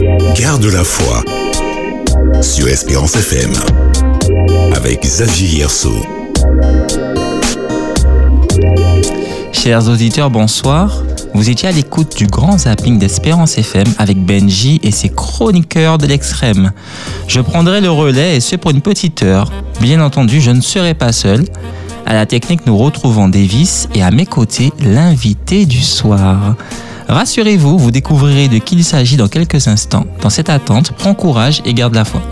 Garde la foi sur Espérance FM avec Xavier Yerso. Chers auditeurs, bonsoir. Vous étiez à l'écoute du grand zapping d'Espérance FM avec Benji et ses chroniqueurs de l'extrême. Je prendrai le relais et ce pour une petite heure. Bien entendu, je ne serai pas seul. À la technique, nous retrouvons Davis et à mes côtés, l'invité du soir. Rassurez-vous, vous découvrirez de qui il s'agit dans quelques instants. Dans cette attente, prends courage et garde la foi.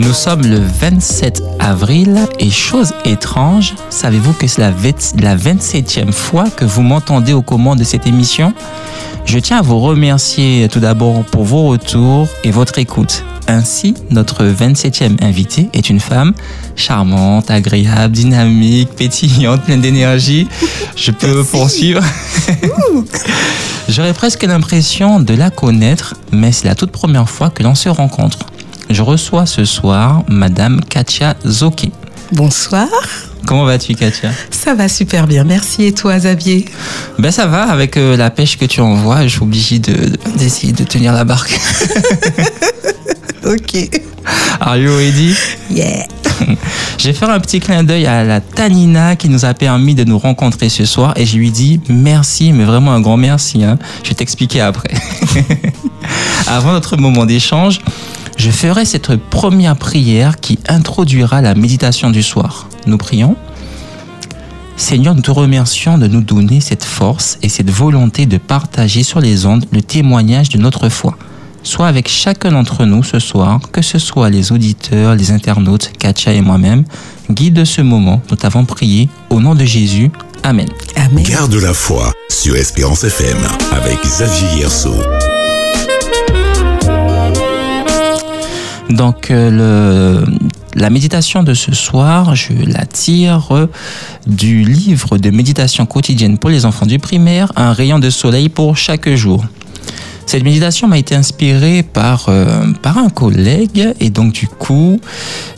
Nous sommes le 27 avril et chose étrange, savez-vous que c'est la, 27e fois que vous m'entendez aux commandes de cette émission? Je tiens à vous remercier tout d'abord pour vos retours et votre écoute. Ainsi, notre 27e invitée est une femme charmante, agréable, dynamique, pétillante, pleine d'énergie. Je peux poursuivre. J'aurais presque l'impression de la connaître, mais c'est la toute première fois que l'on se rencontre. Je reçois ce soir Madame Katia Zoki. Bonsoir. Comment vas-tu, Katia? Ça va super bien, merci. Et toi, Xavier? Ben ça va, avec euh, la pêche que tu envoies, je suis obligé d'essayer de, tenir la barque. ok. Are you ready? Yeah. je vais faire un petit clin d'œil à la Tanina qui nous a permis de nous rencontrer ce soir et je lui dis merci, mais vraiment un grand merci. Hein. Je vais t'expliquer après. Avant notre moment d'échange, je ferai cette première prière qui introduira la méditation du soir. Nous prions. Seigneur, nous te remercions de nous donner cette force et cette volonté de partager sur les ondes le témoignage de notre foi. Soit avec chacun d'entre nous ce soir, que ce soit les auditeurs, les internautes, Katia et moi-même, guide ce moment. Nous t'avons prié au nom de Jésus. Amen. Amen. Garde la foi sur Espérance FM avec Xavier Yerso. Donc euh, le, la méditation de ce soir, je la tire du livre de méditation quotidienne pour les enfants du primaire, Un rayon de soleil pour chaque jour. Cette méditation m'a été inspirée par, euh, par un collègue et donc du coup,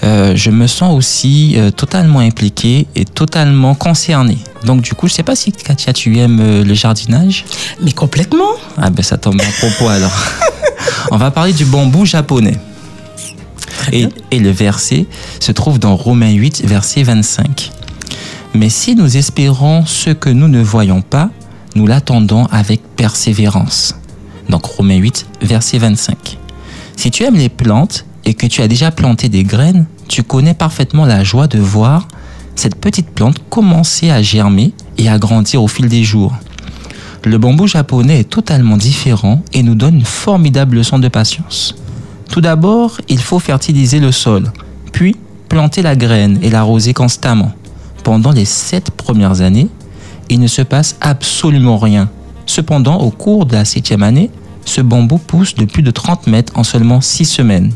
euh, je me sens aussi totalement impliqué et totalement concerné. Donc du coup, je sais pas si Katia, tu aimes le jardinage Mais complètement. Ah ben ça tombe à propos alors. On va parler du bambou japonais. Et, le verset se trouve dans Romains 8, verset 25. Mais si nous espérons ce que nous ne voyons pas, nous l'attendons avec persévérance. Donc Romains 8, verset 25. Si tu aimes les plantes et que tu as déjà planté des graines, tu connais parfaitement la joie de voir cette petite plante commencer à germer et à grandir au fil des jours. Le bambou japonais est totalement différent et nous donne une formidable leçon de patience. Tout d'abord, il faut fertiliser le sol, puis planter la graine et l'arroser constamment. Pendant les sept premières années, il ne se passe absolument rien. Cependant, au cours de la septième année, ce bambou pousse de plus de 30 mètres en seulement six semaines.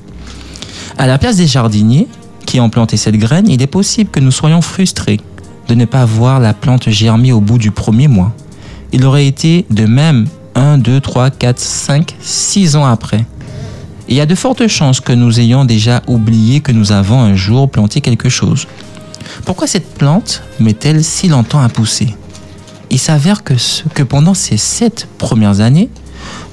À la place des jardiniers qui ont planté cette graine, il est possible que nous soyons frustrés de ne pas voir la plante germer au bout du premier mois. Il aurait été de même 1, 2, 3, 4, 5, 6 ans après il y a de fortes chances que nous ayons déjà oublié que nous avons un jour planté quelque chose. Pourquoi cette plante met-elle si longtemps à pousser? Il s'avère que, que pendant ces sept premières années,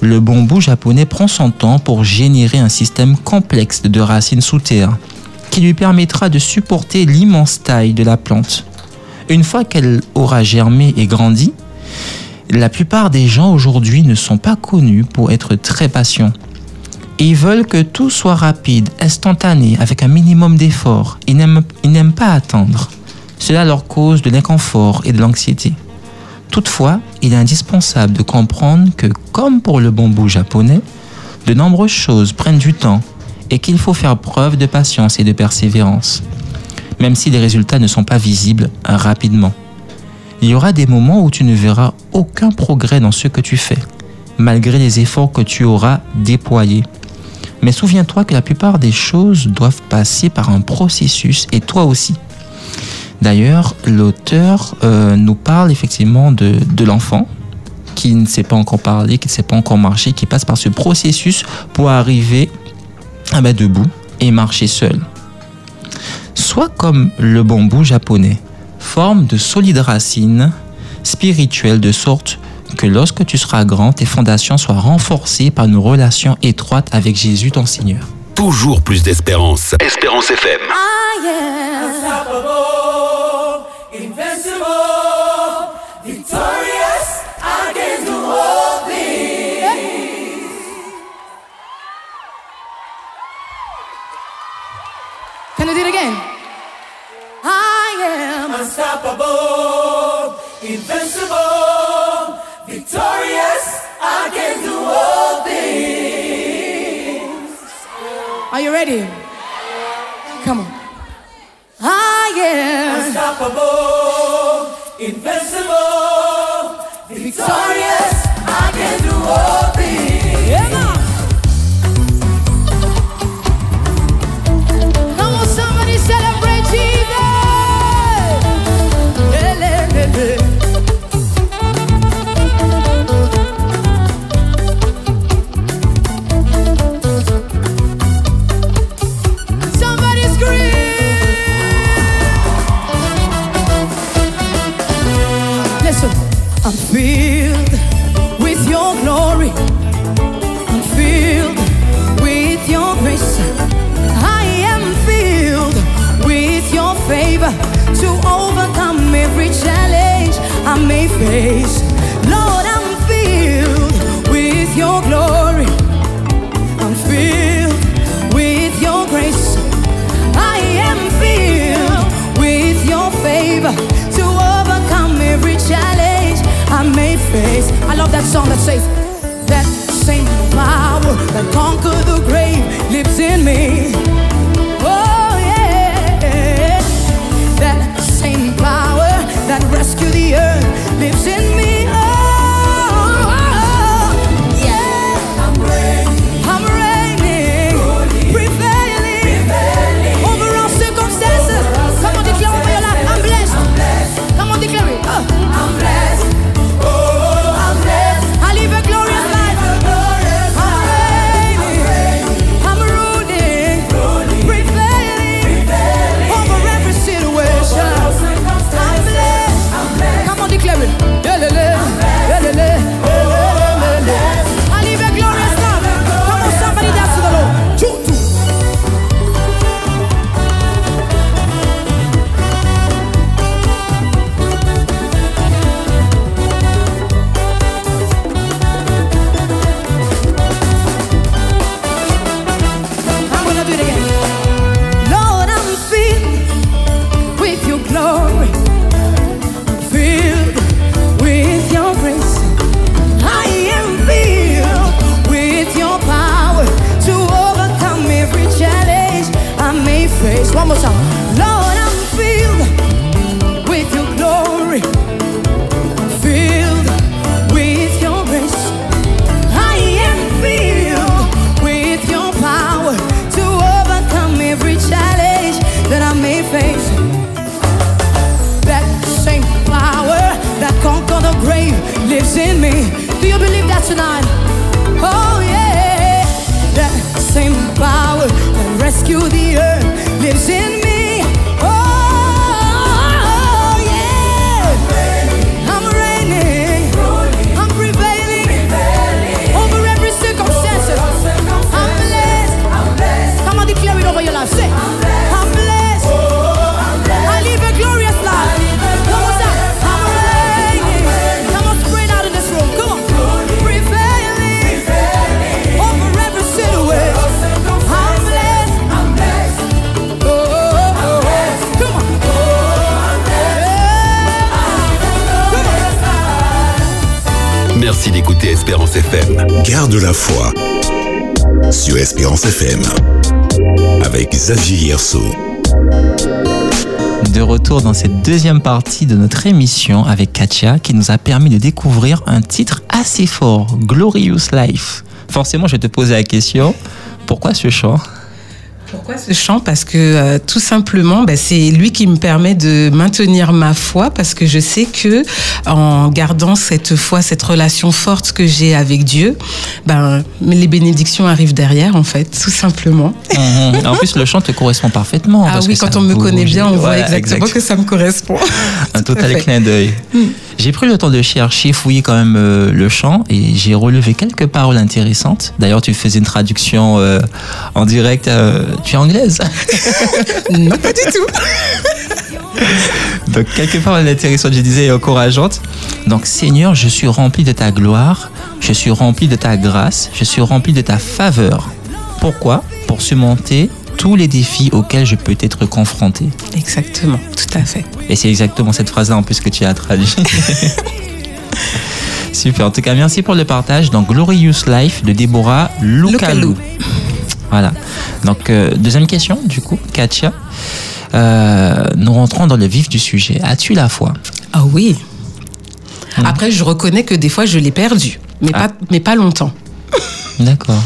le bambou japonais prend son temps pour générer un système complexe de racines sous terre qui lui permettra de supporter l'immense taille de la plante. Une fois qu'elle aura germé et grandi, la plupart des gens aujourd'hui ne sont pas connus pour être très patients. Ils veulent que tout soit rapide, instantané, avec un minimum d'effort. Ils n'aiment pas attendre. Cela leur cause de l'inconfort et de l'anxiété. Toutefois, il est indispensable de comprendre que, comme pour le bambou japonais, de nombreuses choses prennent du temps et qu'il faut faire preuve de patience et de persévérance, même si les résultats ne sont pas visibles rapidement. Il y aura des moments où tu ne verras aucun progrès dans ce que tu fais, malgré les efforts que tu auras déployés. Mais souviens-toi que la plupart des choses doivent passer par un processus et toi aussi. D'ailleurs, l'auteur euh, nous parle effectivement de, l'enfant qui ne sait pas encore parler, qui ne sait pas encore marcher, qui passe par ce processus pour arriver à mettre debout et marcher seul. Soit comme le bambou japonais, forme de solides racines spirituelles de sorte que lorsque tu seras grand, tes fondations soient renforcées par une relation étroite avec Jésus ton Seigneur. Toujours plus d'espérance. Espérance FM. Am it again? I am unstoppable, invincible, victorious. I can do all things. Are you ready? Come on. I am unstoppable, invincible, victorious. I can do all me. Do you believe that tonight? Oh, yeah. That same power that rescued the Espérance. Garde la foi sur Espérance FM avec Xavier. De retour dans cette deuxième partie de notre émission avec Katia qui nous a permis de découvrir un titre assez fort, Glorious Life. Forcément, je vais te poser la question, pourquoi ce chant? Pourquoi ce chant? Parce que euh, tout simplement, ben, c'est lui qui me permet de maintenir ma foi parce que je sais que en gardant cette foi, cette relation forte que j'ai avec Dieu, ben les bénédictions arrivent derrière en fait, tout simplement. Mhm. En plus, le chant te correspond parfaitement. Ah parce oui, que quand on me connaît bien, on voit exactement exact. que ça me correspond. Un Tout total clin d'œil. J'ai pris le temps de chercher, fouiller quand même euh, le chant et j'ai relevé quelques paroles intéressantes. D'ailleurs, tu faisais une traduction euh, en direct. euh, tu es anglaise? Non, pas du tout. Donc, quelques paroles intéressantes, je disais, et encourageantes. Donc, Seigneur, je suis rempli de ta gloire, je suis rempli de ta grâce, je suis rempli de ta faveur. Pourquoi? Pour surmonter tous les défis auxquels je peux être confronté. Exactement, tout à fait. Et c'est exactement cette phrase-là en plus que tu as traduit. Super. En tout cas, merci pour le partage. Donc, Glorious Life de Déborah. Lukalou. Voilà. Donc, euh, deuxième question, du coup, Katia. Euh, nous rentrons dans le vif du sujet. As-tu la foi? Ah oui. Après, je reconnais que des fois, je l'ai perdu, mais, Ah. pas, mais pas longtemps. D'accord.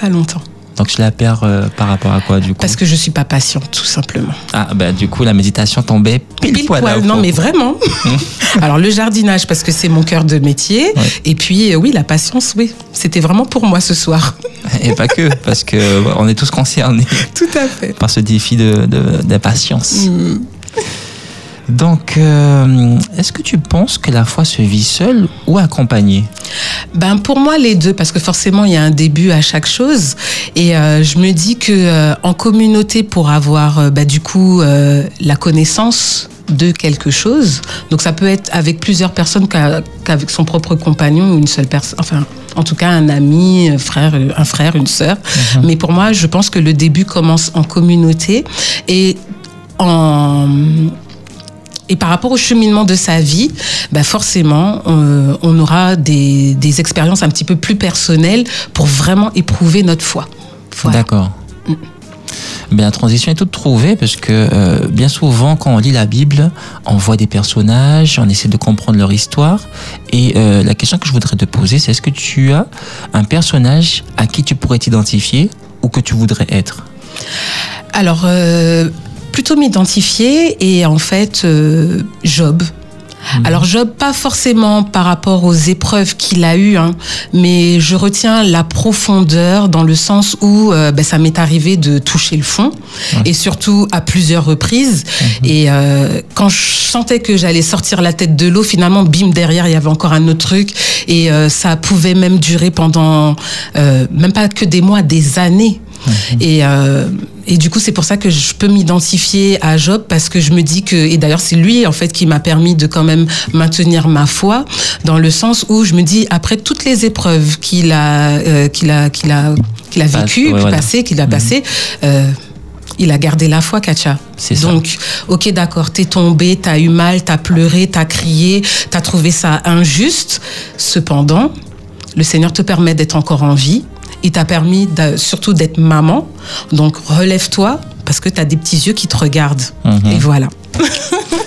Pas longtemps. Donc, je la perds euh, par rapport à quoi, du coup? Parce que je suis pas patiente, tout simplement. Ah, bah, du coup, la méditation tombait pile, Pile poil. non mais vraiment. Alors le jardinage parce que c'est mon cœur de métier Ouais. et puis euh, oui la patience oui c'était vraiment pour moi ce soir. Et pas que, parce que on est tous concernés Tout à fait. par ce défi de, de- d'impatience. Mm. Donc, euh, est-ce que tu penses que la foi se vit seule ou accompagnée? Ben pour moi les deux parce que forcément il y a un début à chaque chose. Et euh, je me dis que euh, en communauté pour avoir bah, du coup la connaissance de quelque chose donc ça peut être avec plusieurs personnes qu'avec son propre compagnon ou une seule personne enfin en tout cas un ami un frère un frère une sœur. Mais pour moi je pense que le début commence en communauté et en et par rapport au cheminement de sa vie, bah forcément, euh, on aura des, des expériences un petit peu plus personnelles pour vraiment éprouver notre foi. Voilà. D'accord. Ben, la transition est toute trouvée parce que euh, bien souvent, quand on lit la Bible, on voit des personnages, on essaie de comprendre leur histoire. Et euh, la question que je voudrais te poser, c'est est-ce que tu as un personnage à qui tu pourrais t'identifier ou que tu voudrais être? Alors, euh, plutôt m'identifier et en fait, euh, Job. Alors Job, pas forcément par rapport aux épreuves qu'il a eues, hein, mais je retiens la profondeur dans le sens où euh, ben, ça m'est arrivé de toucher le fond et surtout à plusieurs reprises. Et euh, quand je sentais que j'allais sortir la tête de l'eau, finalement, bim derrière, il y avait encore un autre truc et euh, ça pouvait même durer pendant euh, même pas que des mois, des années. Et, euh, et du coup, c'est pour ça que je peux m'identifier à Job parce que je me dis que, et d'ailleurs, c'est lui en fait qui m'a permis de quand même maintenir ma foi dans le sens où je me dis après toutes les épreuves qu'il a, euh, qu'il a, qu'il a, qu'il a vécues, ouais, voilà. passées, qu'il a passées. euh, il a gardé la foi, Katia. C'est ça. Donc, ok, d'accord, t'es tombé, t'as eu mal, t'as pleuré, t'as crié, t'as trouvé ça injuste. Cependant, le Seigneur te permet d'être encore en vie. Il t'a permis surtout d'être maman. Donc, relève-toi parce que t'as des petits yeux qui te regardent. Mhm. Et voilà.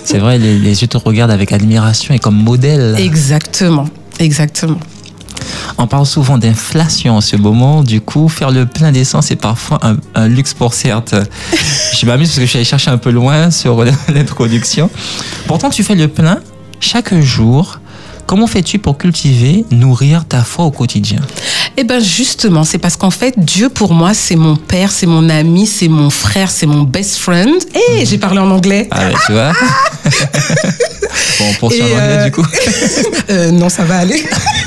C'est vrai, les, les yeux te regardent avec admiration et comme modèle. Exactement. Exactement. On parle souvent d'inflation en ce moment, du coup, faire le plein d'essence est parfois un, un luxe pour certes. Je m'amuse parce que je suis allé chercher un peu loin sur l'introduction. Pourtant, tu fais le plein chaque jour. Comment fais-tu pour cultiver, nourrir ta foi au quotidien? Eh ben justement, c'est parce qu'en fait, Dieu pour moi, c'est mon père, c'est mon ami, c'est mon frère, c'est mon best friend. Et j'ai parlé en anglais. Ah ouais, tu vois Bon, anglais euh, du coup. Euh, non, ça va aller.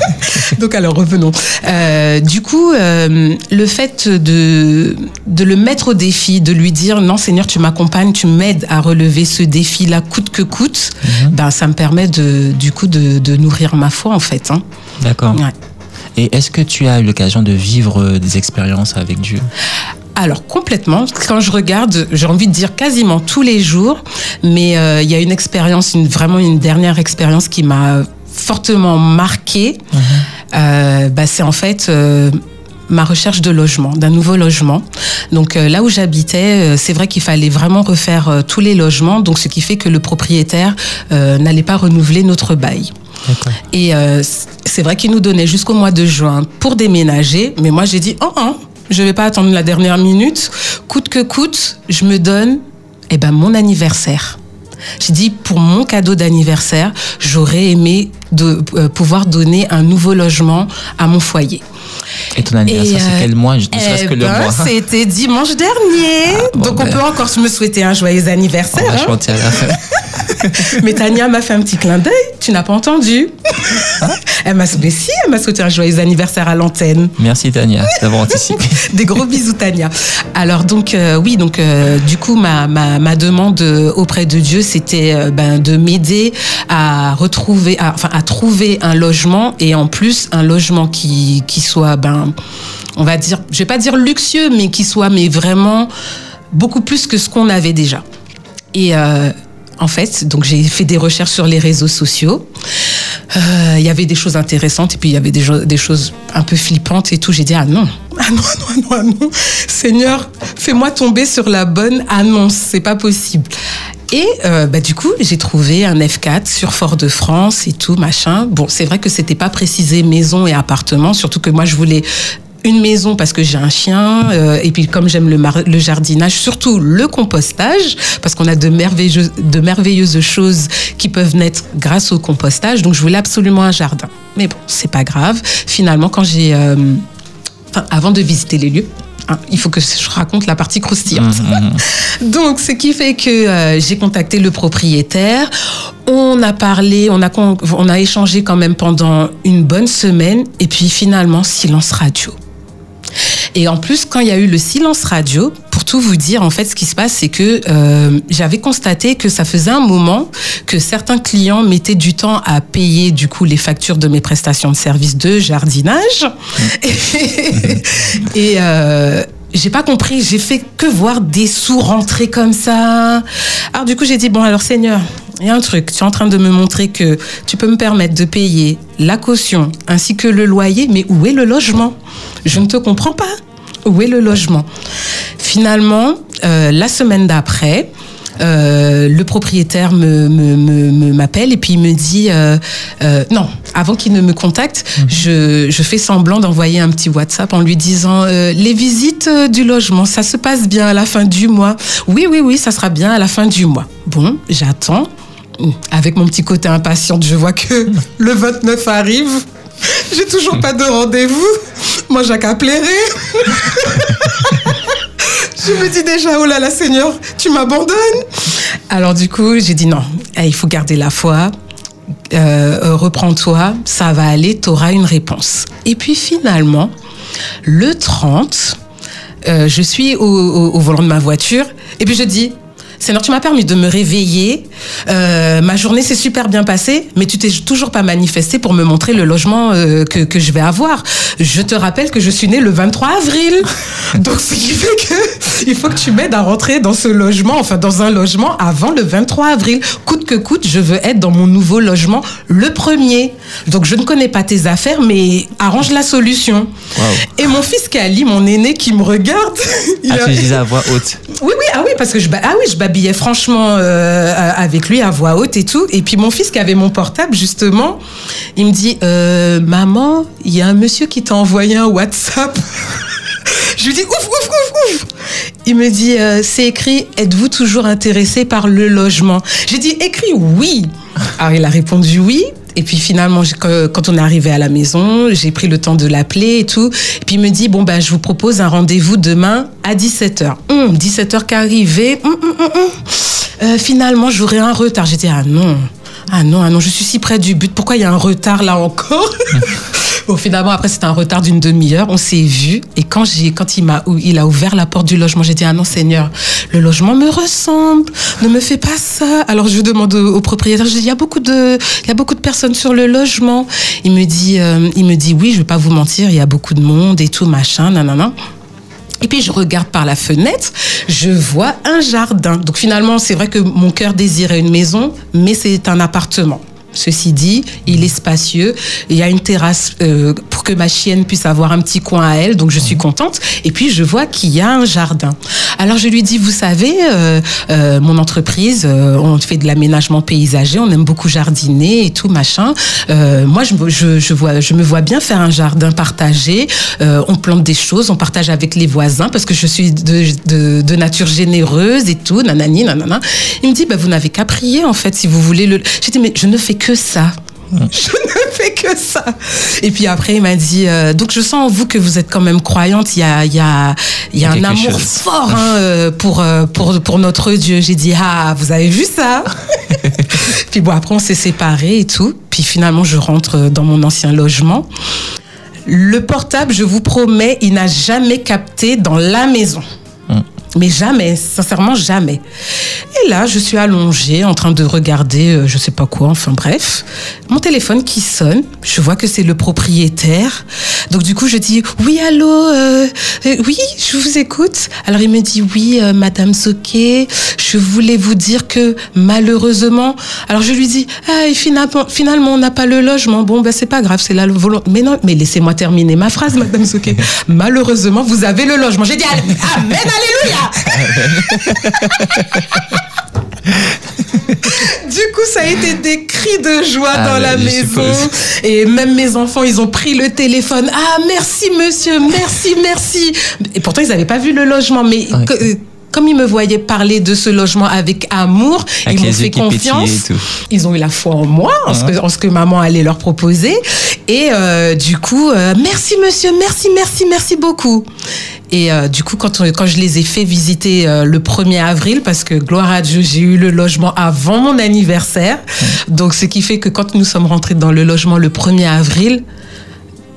Donc alors revenons. Euh, du coup, euh, le fait de de le mettre au défi, de lui dire non Seigneur, tu m'accompagnes, tu m'aides à relever ce défi-là coûte que coûte, ben ça me permet de du coup de, de nourrir ma foi en fait. hein. D'accord. Ouais. Et est-ce que tu as eu l'occasion de vivre euh, des expériences avec Dieu? Alors complètement. Quand je regarde, j'ai envie de dire quasiment tous les jours, mais euh, il y a une expérience, une, vraiment une dernière expérience qui m'a fortement marquée. Euh, bah, c'est en fait euh, ma recherche de logement, d'un nouveau logement. Donc euh, là où j'habitais, euh, c'est vrai qu'il fallait vraiment refaire euh, tous les logements, donc ce qui fait que le propriétaire n'allait pas renouveler notre bail. Et c'est vrai qu'il nous donnait jusqu'au mois de juin pour déménager, mais moi j'ai dit oh oh, je vais pas attendre la dernière minute, coûte que coûte, je me donne eh ben mon anniversaire. J'ai dit pour mon cadeau d'anniversaire, j'aurais aimé de euh, pouvoir donner un nouveau logement à mon foyer. Et ton anniversaire, Et, c'est euh, quel mois? Ne serait-ce Eh que le ben. C'était dimanche dernier, Ah, bon, donc on ben. peut encore me souhaiter un joyeux On anniversaire. va hein. Mais Tania m'a fait un petit clin d'œil tu n'as pas entendu Elle m'a mais si, elle m'a souhaité un joyeux anniversaire à l'antenne. Merci Tania d'avoir anticipé. Des gros bisous Tania. Alors donc euh, oui donc euh, du coup ma, ma, ma demande euh, auprès de Dieu c'était euh, ben, de m'aider à retrouver à, enfin à trouver un logement et en plus un logement qui qui soit ben on va dire je vais pas dire luxueux mais qui soit mais vraiment beaucoup plus que ce qu'on avait déjà. Et en fait, donc j'ai fait des recherches sur les réseaux sociaux. Euh, Il y avait des choses intéressantes et puis il y avait des, choses un peu flippantes et tout. J'ai dit ah non, ah non, non, non, ah non. Seigneur, fais-moi tomber sur la bonne annonce. C'est pas possible. Et euh, bah, du coup, j'ai trouvé un F4 sur Fort-de-France et tout, machin. Bon, c'est vrai que c'était pas précisé maison et appartement, surtout que moi, je voulais une maison parce que j'ai un chien euh, et puis comme j'aime le, le jardinage, surtout le compostage parce qu'on a de merveilleuses, de merveilleuses choses qui peuvent naître grâce au compostage. Donc je voulais absolument un jardin. Mais bon, c'est pas grave. Finalement, quand j'ai, euh, enfin, avant de visiter les lieux. hein, il faut que je raconte la partie croustillante. Donc, ce qui fait que euh, j'ai contacté le propriétaire. On a parlé, on a, on a échangé quand même pendant une bonne semaine. Et puis finalement, silence radio. Et en plus, quand il y a eu le silence radio, pour tout vous dire, en fait, ce qui se passe, c'est que euh, j'avais constaté que ça faisait un moment que certains clients mettaient du temps à payer du coup les factures de mes prestations de services de jardinage. Et, euh, j'ai pas compris, j'ai fait que voir des sous rentrer comme ça. Alors du coup, j'ai dit bon alors Seigneur, il y a un truc, tu es en train de me montrer que tu peux me permettre de payer la caution ainsi que le loyer, mais où est le logement? Je ne te comprends pas. Où est le logement? Finalement, euh, la semaine d'après, euh, le propriétaire me, me, me- me- m'appelle et puis il me dit euh, euh, non avant qu'il ne me contacte je, je fais semblant d'envoyer un petit WhatsApp en lui disant les visites du logement ça se passe bien à la fin du mois. Oui oui oui ça sera bien à la fin du mois. Bon j'attends. Avec mon petit côté impatiente je vois que le 29 arrive. J'ai toujours pas de rendez-vous moi j'ai qu'à plairer je me dis déjà, oh là là, Seigneur, tu m'abandonnes. Alors du coup, j'ai dit non, eh, il faut garder la foi. Euh, euh, reprends-toi, ça va aller, tu auras une réponse. Et puis finalement, le 30, euh, je suis au, volant de ma voiture et puis je dis, Seigneur, tu m'as permis de me réveiller. Euh, ma journée s'est super bien passée, mais tu t'es toujours pas manifesté pour me montrer le logement euh, que, que je vais avoir. Je te rappelle que je suis née le 23 avril. Donc, ce qui fait que il faut que tu m'aides à rentrer dans ce logement, enfin dans un logement avant le 23 avril. Coûte que coûte, je veux être dans mon nouveau logement le premier. Donc, je ne connais pas tes affaires, mais arrange la solution. Wow. Et mon fils Kali, mon aîné qui me regarde, il Ah, a- tu disais à voix haute. oui, ah oui, parce que je, ah oui, je babillais franchement euh, avec lui à voix haute et tout. Et puis mon fils qui avait mon portable, justement, il me dit euh, Maman, il y a un monsieur qui t'a envoyé un WhatsApp. je lui dis Ouf, ouf, ouf, ouf. Il me dit euh, C'est écrit Êtes-vous toujours intéressé par le logement? J'ai dit Écrit oui. Alors il a répondu oui. Et puis finalement, quand on est arrivé à la maison, j'ai pris le temps de l'appeler et tout. Puis il me dit, bon, ben, je vous propose un rendez-vous demain à 17h. 17h qu'arrivé. Hum, hum. Euh, finalement, j'aurai un retard. Dit, ah non, ah non, ah non, je suis si près du but. Pourquoi il y a un retard là encore? Bon, finalement, après, c'était un retard d'une demi-heure. On s'est vu. Et quand, j'ai, quand il, m'a, il a ouvert la porte du logement, j'ai dit Ah non, Seigneur, le logement me ressemble. Ne me fais pas ça. Alors, je demande au, propriétaire Je dis Il y, a beaucoup de, il y a beaucoup de personnes sur le logement. Il me dit, euh, il me dit Oui, je vais pas vous mentir, il y a beaucoup de monde et tout, machin, nanana. Et puis je regarde par la fenêtre, je vois un jardin. Donc finalement, c'est vrai que mon cœur désirait une maison, mais c'est un appartement. Ceci dit, il est spacieux. Il y a une terrasse euh, pour que ma chienne puisse avoir un petit coin à elle, donc je suis contente. Et puis je vois qu'il y a un jardin. Alors je lui dis, vous savez, euh, euh, mon entreprise, on fait de l'aménagement paysager, on aime beaucoup jardiner et tout machin. Moi, je, me- vois, bien faire un jardin partagé. On plante des choses, on partage avec les voisins parce que je suis de nature généreuse et tout, nanani, nanana. Il me dit, bah, vous n'avez qu'à prier en fait si vous voulez le. J'ai dit, mais je ne fais que ça. Je ne fais que ça. Et puis après, il m'a dit, euh, donc je sens en vous que vous êtes quand même croyante. Il y a, il y a, il y a un amour chose. fort hein, euh, pour, euh, pour, pour notre Dieu. J'ai dit, ah, vous avez vu ça? Puis bon, après, on s'est séparés et tout. Puis finalement, je rentre dans mon ancien logement. Le portable, je vous promets, il n'a jamais capté dans la maison. Mais jamais, sincèrement jamais. Et là, je suis allongée en train de regarder, euh, je sais pas quoi, enfin bref, mon téléphone qui sonne. Je vois que c'est le propriétaire. Donc du coup, je dis oui, allô, euh, euh, oui, je vous écoute. Alors il me dit oui, euh, Madame Soquet, je voulais vous dire que malheureusement, alors je lui dis ah, et finalement, finalement, on n'a pas le logement. Bon, ben c'est pas grave, c'est la volonté. Mais non, mais laissez-moi terminer ma phrase, Madame Soquet. malheureusement, vous avez le logement. J'ai dit amen, alléluia. Du coup, ça a été des cris de joie Ah, dans la je maison. suppose. Et même mes enfants, ils ont pris le téléphone. Ah, merci monsieur, merci, merci. Et pourtant, ils n'avaient pas vu le logement. Mais que- euh, comme ils me voyaient parler de ce logement avec amour, Avec ils m'ont fait confiance. Ils ont eu la foi en moi, en, ce que, en ce que maman allait leur proposer. Et euh, du coup, euh, merci monsieur, merci, merci, merci beaucoup. Et euh, du coup, quand, on- quand je les ai fait visiter euh, le 1er avril, parce que gloire à Dieu, j'ai eu le logement avant mon anniversaire. Donc, ce qui fait que quand nous sommes rentrés dans le logement le 1er avril,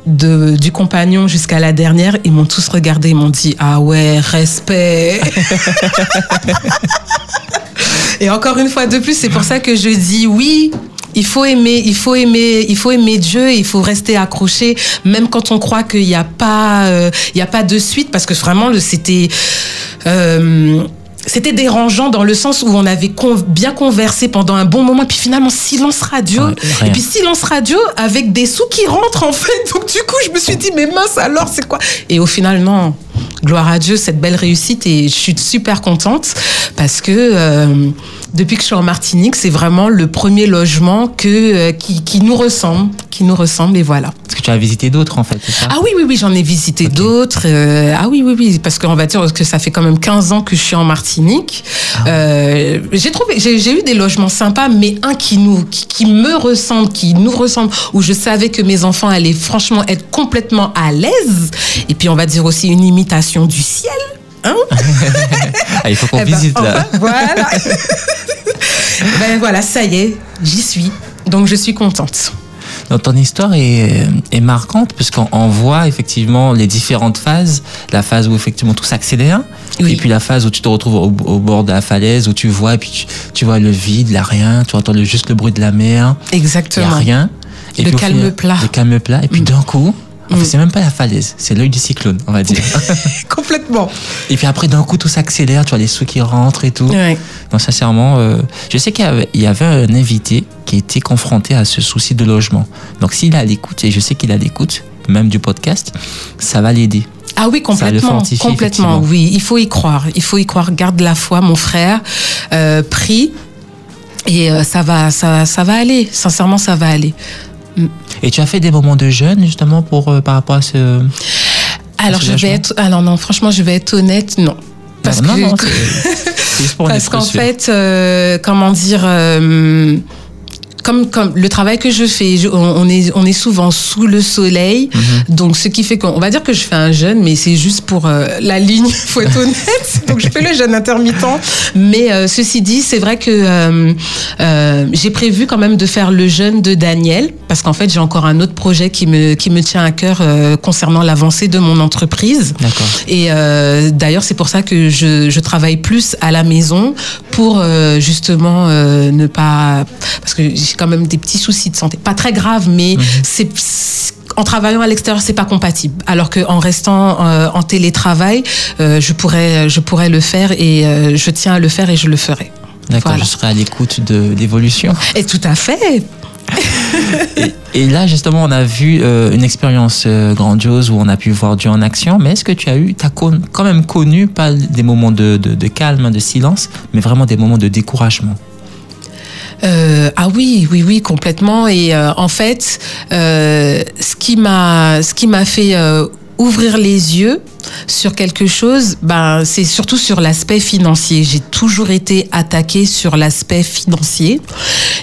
de, du compagnon jusqu'à la dernière, ils m'ont tous regardé, ils m'ont dit Ah ouais, respect. Et encore une fois de plus, c'est pour ça que je dis oui. Il faut aimer, il faut aimer, il faut aimer Dieu. Il faut rester accroché, même quand on croit qu'il n'y a pas, euh, il y a pas de suite, parce que vraiment, c'était. euh, c'était dérangeant dans le sens où on avait con- bien conversé pendant un bon moment, puis finalement silence radio, Ouais, et puis silence radio avec des sous qui rentrent en fait. Donc du coup, je me suis dit mais mince alors c'est quoi? Et au final non. Gloire à Dieu, cette belle réussite et je suis super contente parce que euh, depuis que je suis en Martinique, c'est vraiment le premier logement que euh, qui, qui nous ressemble, qui nous ressemble et voilà. Parce que tu as visité d'autres en fait, c'est ça? Ah oui, oui, oui, j'en ai visité d'autres. euh, ah oui, oui, oui, parce qu'on va dire que ça fait quand même 15 ans que je suis en Martinique. Euh, j'ai trouvé, j'ai j'ai eu des logements sympas, mais un qui nous, qui, qui me ressemble, qui nous ressemble, où je savais que mes enfants allaient franchement être complètement à l'aise. Et puis on va dire aussi une imitation du ciel. Hein Ah, Il faut qu'on Eh ben, visite là. voilà. ben voilà, ça y est, j'y suis. Donc je suis contente. Donc, ton histoire est, est marquante puisqu'on on voit effectivement les différentes phases. La phase où effectivement tout s'accélère. Oui. Et puis la phase où tu te retrouves au, au bord de la falaise, où tu vois, et puis tu, tu vois le vide, là rien, tu entends le- juste le bruit de la mer, il n'y Exactement. a rien. Et Le puis calme final- plat. Le calme plat. Et puis d'un coup, en fait, Mm. c'est même pas la falaise, c'est l'œil du cyclone, on va dire. Complètement. et puis après, d'un coup, tout s'accélère, tu vois les sous qui rentrent et tout. Ouais. Non, sincèrement, euh, je sais qu'il y avait, il y avait un invité qui était confronté à ce souci de logement. Donc, s'il à l'écoute, et je sais qu'il à l'écoute, même du podcast, ça va l'aider. Ah oui, Ça le complètement, complètement. Oui, il faut y croire. Il faut y croire. Garde la foi, mon frère. Euh, prie et euh, ça va, ça, ça va aller. Sincèrement, ça va aller. Et tu as fait des moments de jeûne, justement, pour, euh, par rapport à ce. Alors ce je vais être. Alors non, franchement, je vais être honnête, non. Parce non, que non, parce qu'en fait, euh, comment dire. euh, comme, comme le travail que je fais, je- on, est, on est souvent sous le soleil. Mhm. Donc, ce qui fait qu'on on va dire que je fais un jeûne, mais c'est juste pour euh, la ligne, faut être honnête. Donc, je fais le jeûne intermittent. Mais euh, ceci dit, c'est vrai que euh, euh, j'ai prévu quand même de faire le jeûne de Daniel, parce qu'en fait, j'ai encore un autre projet qui me, qui me tient à cœur euh, concernant l'avancée de mon entreprise. Et euh, d'ailleurs, c'est pour ça que je, je travaille plus à la maison pour euh, justement euh, ne pas parce que j'ai quand même des petits soucis de santé, pas très graves, mais c'est c'est- en travaillant à l'extérieur, c'est pas compatible. Alors qu'en restant euh, en télétravail, euh, je pourrais je pourrais le faire et euh, je tiens à le faire et je le ferai. D'accord, Voilà. je serai à l'écoute de l'évolution. Et tout à fait. Et, et là, justement, on a vu une expérience grandiose où on a pu voir Dieu en action. Mais est-ce que tu as eu, as quand même connu, pas des moments de, de, de calme, de silence, mais vraiment des moments de découragement? Euh, ah oui, oui, oui, complètement. Et euh, en fait, euh, ce qui m'a, ce qui m'a fait ouvrir les yeux, sur quelque chose, ben, c'est surtout sur l'aspect financier. J'ai toujours été attaquée sur l'aspect financier.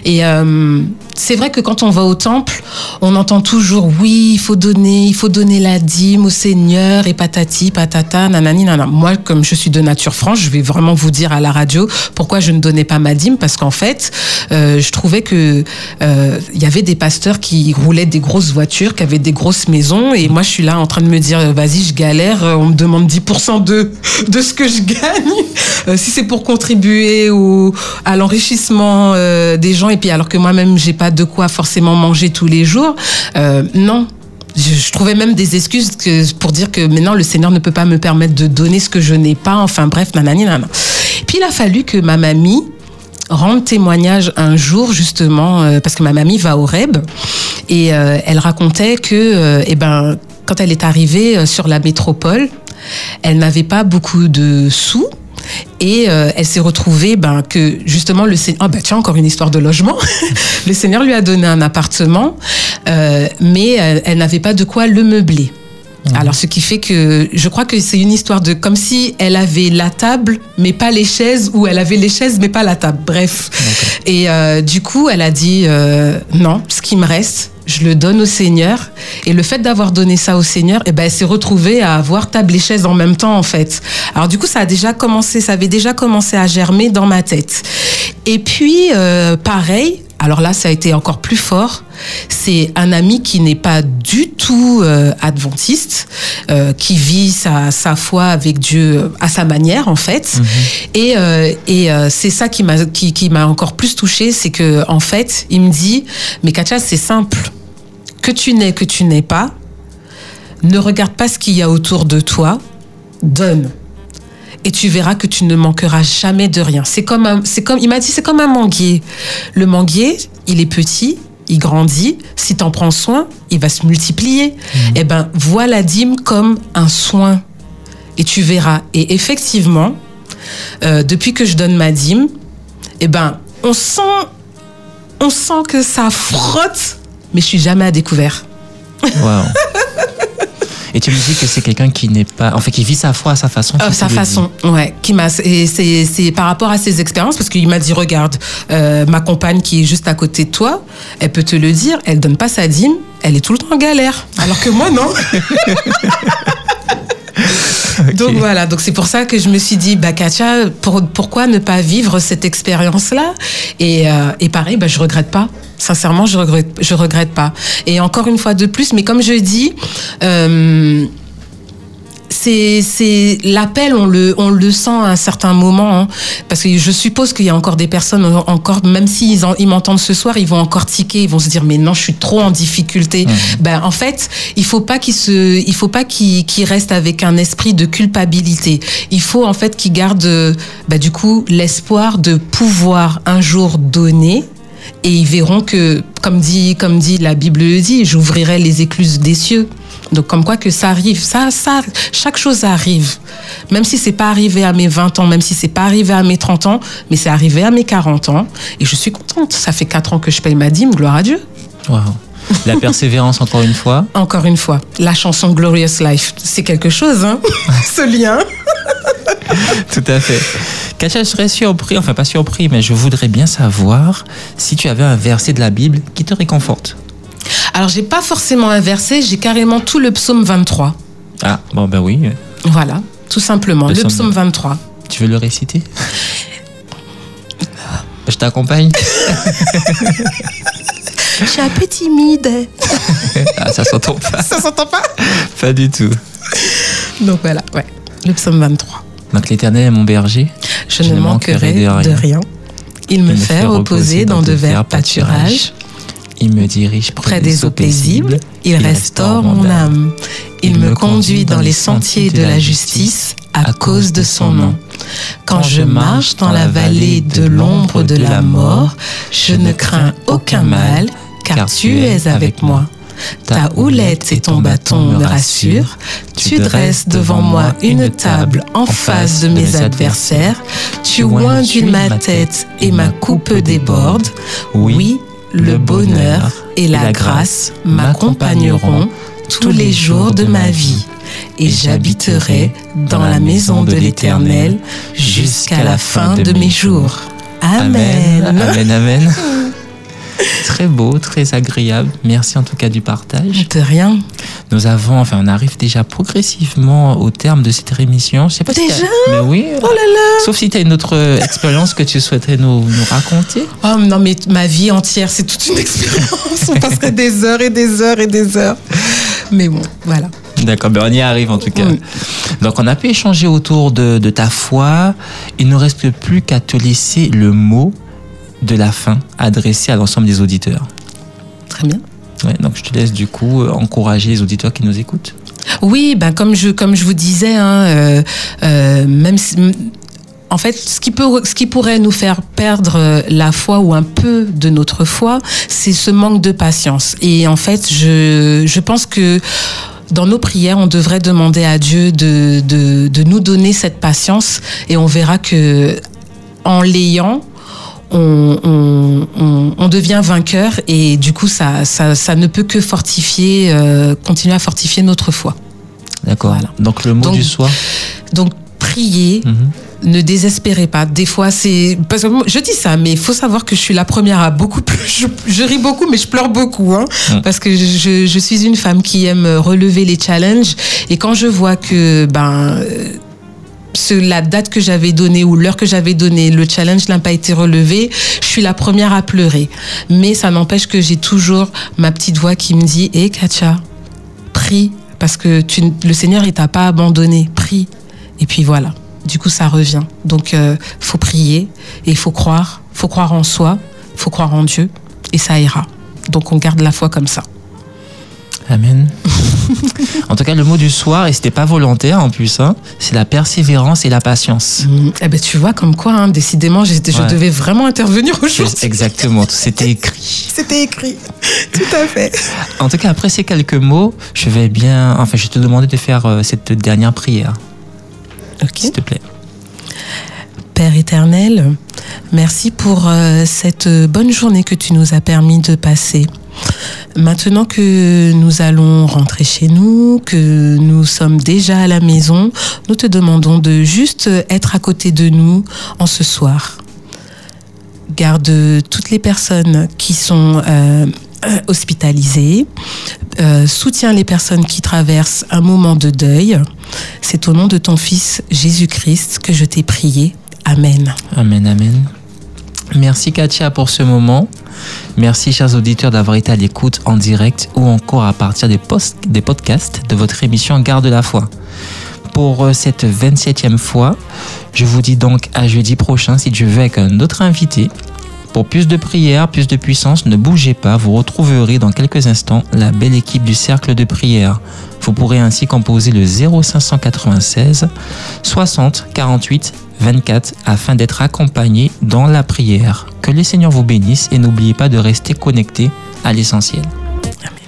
Et euh, c'est vrai que quand on va au temple, on entend toujours oui, il faut donner, il faut donner la dîme au Seigneur et patati, patata, nanani, nanana. Moi, comme je suis de nature franche, je vais vraiment vous dire à la radio pourquoi je ne donnais pas ma dîme parce qu'en fait, euh, je trouvais que euh, il y avait des pasteurs qui roulaient des grosses voitures, qui avaient des grosses maisons et moi je suis là en train de me dire euh, vas-y, je galère, euh, on me demande 10% de de ce que je gagne. Euh, si c'est pour contribuer à l'enrichissement euh, des gens et puis alors que moi-même j'ai pas de quoi forcément manger tous les jours, euh, non. Je, trouvais même des excuses pour dire que maintenant le Seigneur ne peut pas me permettre de donner ce que je n'ai pas. Enfin bref, nanani, nanana. Puis il a fallu que ma mamie rendre témoignage un jour justement euh, parce que ma mamie va au REB et euh, elle racontait que euh, eh ben quand elle est arrivée euh, sur la métropole, elle n'avait pas beaucoup de sous. Et euh, elle s'est retrouvée ben, que justement le Seigneur, ah ben tiens encore une histoire de logement, le Seigneur lui a donné un appartement, euh, mais elle n'avait pas de quoi le meubler. Alors, ce qui fait que je crois que c'est une histoire de comme si elle avait la table, mais pas les chaises, ou elle avait les chaises, mais pas la table. Bref. Et euh, du coup, elle a dit euh, non, ce qui me reste, je le donne au Seigneur. Et le fait d'avoir donné ça au Seigneur, eh ben, elle s'est retrouvée à avoir table et chaise en même temps, en fait. Alors, du coup, ça a déjà commencé, ça avait déjà commencé à germer dans ma tête. Et puis, euh, pareil, alors là, ça a été encore plus fort. C'est un ami qui n'est pas du tout euh, adventiste, euh, qui vit sa, sa foi avec Dieu à sa manière, en fait. Et, euh, et euh, c'est ça qui m'a qui, qui m'a encore plus touchée, c'est que en fait, il me dit, mais Katia, c'est simple. Que tu n'es, que tu n'es pas, ne regarde pas ce qu'il y a autour de toi, donne et tu verras que tu ne manqueras jamais de rien. C'est comme un, c'est comme, il m'a dit, c'est comme un manguier. Le manguier, il est petit, il grandit. Si tu en prends soin, il va se multiplier. Eh ben, vois la dîme comme un soin. Et tu verras. Et effectivement, euh, depuis que je donne ma dîme, eh ben, on sent, on sent que ça frotte, mais je suis jamais à découvert. Waouh. Et tu me dis que c'est quelqu'un qui n'est pas, en fait, qui vit sa foi à sa façon. Euh, sa façon, ouais, qui m'a, et c'est, c'est par rapport à ses expériences parce qu'il m'a dit regarde, euh, ma compagne qui est juste à côté de toi, elle peut te le dire, elle donne pas sa dîme, elle est tout le temps en galère, alors que moi non. Donc voilà, donc c'est pour ça que je me suis dit, bah Katia, pour- pourquoi ne pas vivre cette expérience-là? Et, euh, et pareil, bah, je regrette pas. Sincèrement, je regrette, je regrette pas. Et encore une fois de plus, mais comme je dis, euh, c'est l'appel on le on le sent à un certain moment hein, parce que je suppose qu'il y a encore des personnes encore même s'ils ils m'entendent ce soir ils vont encore tiquer ils vont se dire mais non je suis trop en difficulté. Ben en fait il faut pas qu'ils se il faut pas qu'ils restent avec un esprit de culpabilité. Il faut en fait qu'ils gardent bah, du coup l'espoir de pouvoir un jour donner et ils verront que, comme dit, comme dit la Bible le dit, j'ouvrirai les écluses des cieux. Donc, comme quoi que ça arrive, ça, ça, chaque chose arrive. Même si c'est pas arrivé à mes 20 ans, même si c'est pas arrivé à mes 30 ans, mais c'est arrivé à mes 40 ans. Et je suis contente. Ça fait 4 ans que je paye ma dîme, gloire à Dieu. Waouh. La persévérance, encore une fois. Encore une fois, la chanson Glorious Life, c'est quelque chose, hein, ce lien. Tout à fait. Katia, je serais surpris, enfin pas surpris, mais je voudrais bien savoir si tu avais un verset de la Bible qui te réconforte. Alors, j'ai pas forcément un verset, j'ai carrément tout le psaume 23. Ah, bon ben oui. Voilà, tout simplement, Le le, psaume- psaume 23. Tu veux le réciter? Je t'accompagne Je suis un peu timide. Ah, ça s'entend pas. Ça s'entend pas Pas du tout. Donc voilà, ouais. Le psaume 23. Donc l'éternel est mon berger. Je, ne manquerai de rien. Il me fait reposer dans de verts pâturages. Il me dirige Près des eaux paisibles, il restaure mon âme. Il me conduit dans les sentiers de la justice à cause de son nom. Quand je marche dans la vallée de l'ombre de la mort, je ne crains aucun mal, car tu es avec moi. Ta houlette et ton bâton me rassurent. Tu dresses devant moi une table en face de mes adversaires. Tu oindules ma tête et ma coupe déborde. Oui, le bonheur et la grâce m'accompagneront tous les jours de ma vie. et j'habiterai dans la maison de l'Éternel jusqu'à la fin de mes jours. Amen. Amen, amen. Très beau, très agréable. Merci en tout cas du partage. De rien. Nous avons, enfin, on arrive déjà progressivement au terme de cette émission. Je sais pas si Déjà Mais oui. Oh là là. Sauf si tu as une autre expérience que tu souhaiterais nous, nous raconter. Oh non, mais ma vie entière, c'est toute une expérience. On passerait des heures et des heures et des heures. Mais bon, voilà. D'accord, ben on y arrive en tout cas. Oui. Donc on a pu échanger autour de, de ta foi. Il ne reste plus qu'à te laisser le mot de la fin adressé à l'ensemble des auditeurs. Très bien. Ouais, donc je te laisse du coup encourager les auditeurs qui nous écoutent. Oui, ben comme je comme je vous disais, hein, euh, euh, même si- en fait, ce qui peut ce qui pourrait nous faire perdre euh, la foi ou un peu de notre foi, c'est ce manque de patience. Et en fait, je je pense que dans nos prières, on devrait demander à Dieu de, de, de nous donner cette patience et on verra que en l'ayant, on, on, on, on devient vainqueur et du coup, ça, ça, ça ne peut que fortifier, euh, continuer à fortifier notre foi. D'accord. Voilà. Donc le mot Donc, du soir. Donc, priez, Mhm. ne désespérez pas. Des fois, c'est. Parce que je dis ça, mais il faut savoir que je suis la première à beaucoup plus. Je, je ris beaucoup, mais je pleure beaucoup. Hein. Parce que je, je suis une femme qui aime relever les challenges. Et quand je vois que. Ben, la date que j'avais donnée ou l'heure que j'avais donnée, le challenge n'a pas été relevé, je suis la première à pleurer. Mais ça n'empêche que j'ai toujours ma petite voix qui me dit Hé, Katia, prie, parce que tu, le Seigneur, il t'a pas abandonné. Prie. Et puis voilà. Du coup, ça revient. Donc, euh, faut prier et il faut croire. faut croire en soi, faut croire en Dieu et ça ira. Donc, on garde la foi comme ça. Amen. en tout cas, le mot du soir, et c'était pas volontaire en plus, hein, c'est la persévérance et la patience. Mm. Eh ben, tu vois, comme quoi, hein, décidément, je Ouais. devais vraiment intervenir aujourd'hui. Exactement, c'était écrit. C'était écrit. Tout à fait. En tout cas, après ces quelques mots, je vais bien. Enfin, je vais te demander de faire euh, cette dernière prière, Ok. s'il te plaît. Père éternel, merci pour euh, cette bonne journée que tu nous as permis de passer. Maintenant que nous allons rentrer chez nous, que nous sommes déjà à la maison, nous te demandons de juste être à côté de nous en ce soir. Garde toutes les personnes qui sont euh, hospitalisées, euh, soutiens les personnes qui traversent un moment de deuil. C'est au nom de ton Fils Jésus-Christ que je t'ai prié. Amen. Amen, amen. Merci Katia pour ce moment. Merci chers auditeurs d'avoir été à l'écoute en direct ou encore à partir des, podcasts de votre émission Garde la foi. Pour euh, cette 27e fois, je vous dis donc à jeudi prochain si Dieu veut avec un autre invité. Pour plus de prières, plus de puissance, ne bougez pas, vous retrouverez dans quelques instants la belle équipe du cercle de prière. Vous pourrez ainsi composer le 0596 60 48 24 afin d'être accompagné dans la prière. Que le Seigneur vous bénisse et n'oubliez pas de rester connecté à l'essentiel. en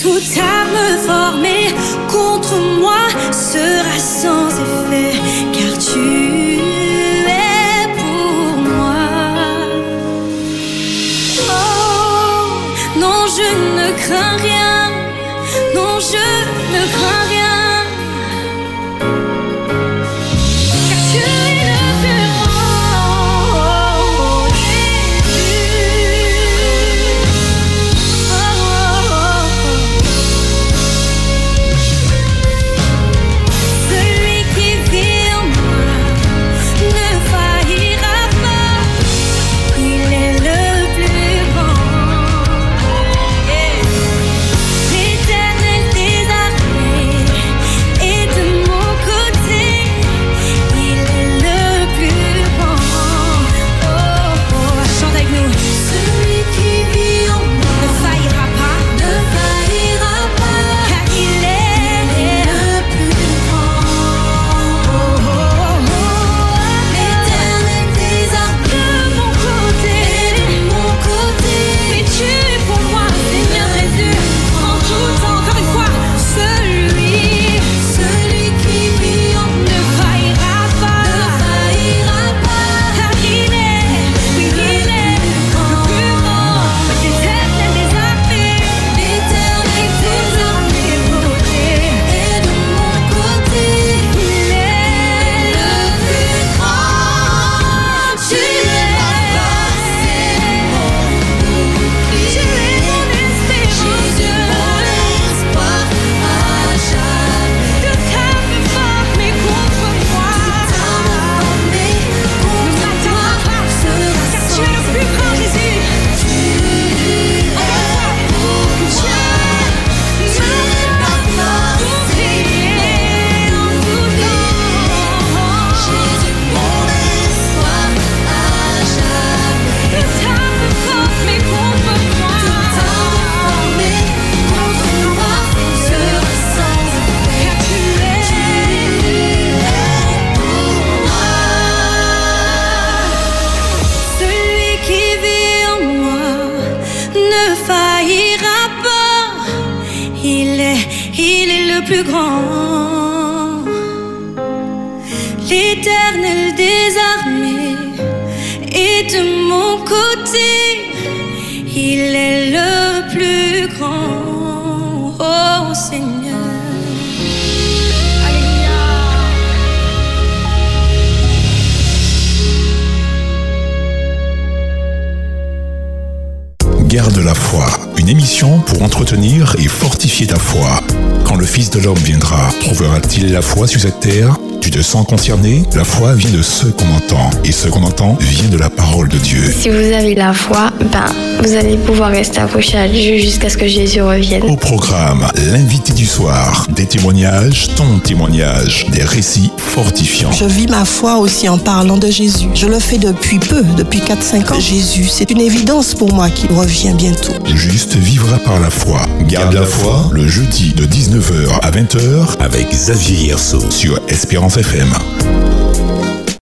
Toute arme formée contre moi sera sans effet. Plus grand. L'éternel des armées est de mon côté. Il est le plus grand. Oh Seigneur. Garde la foi, émission pour entretenir et fortifier ta foi. Quand le Fils de l'homme viendra, trouvera-t-il la foi sur cette terre? Tu te sens concerné La foi vient de ce qu'on entend, et ce qu'on entend vient de la parole de Dieu. Si vous avez la foi, ben, vous allez pouvoir rester accroché à Dieu jusqu'à ce que Jésus revienne. Au programme, l'invité du soir, des témoignages, ton témoignage, des récits fortifiants. Je vis ma foi aussi en parlant de Jésus. Je le fais depuis peu, depuis 4-5 ans. Jésus, c'est une évidence pour moi qu'il revient bientôt. Juste vivra par la foi. Garde la foi le jeudi de 19h à 20h avec Xavier Hierceau sur Espérance FM.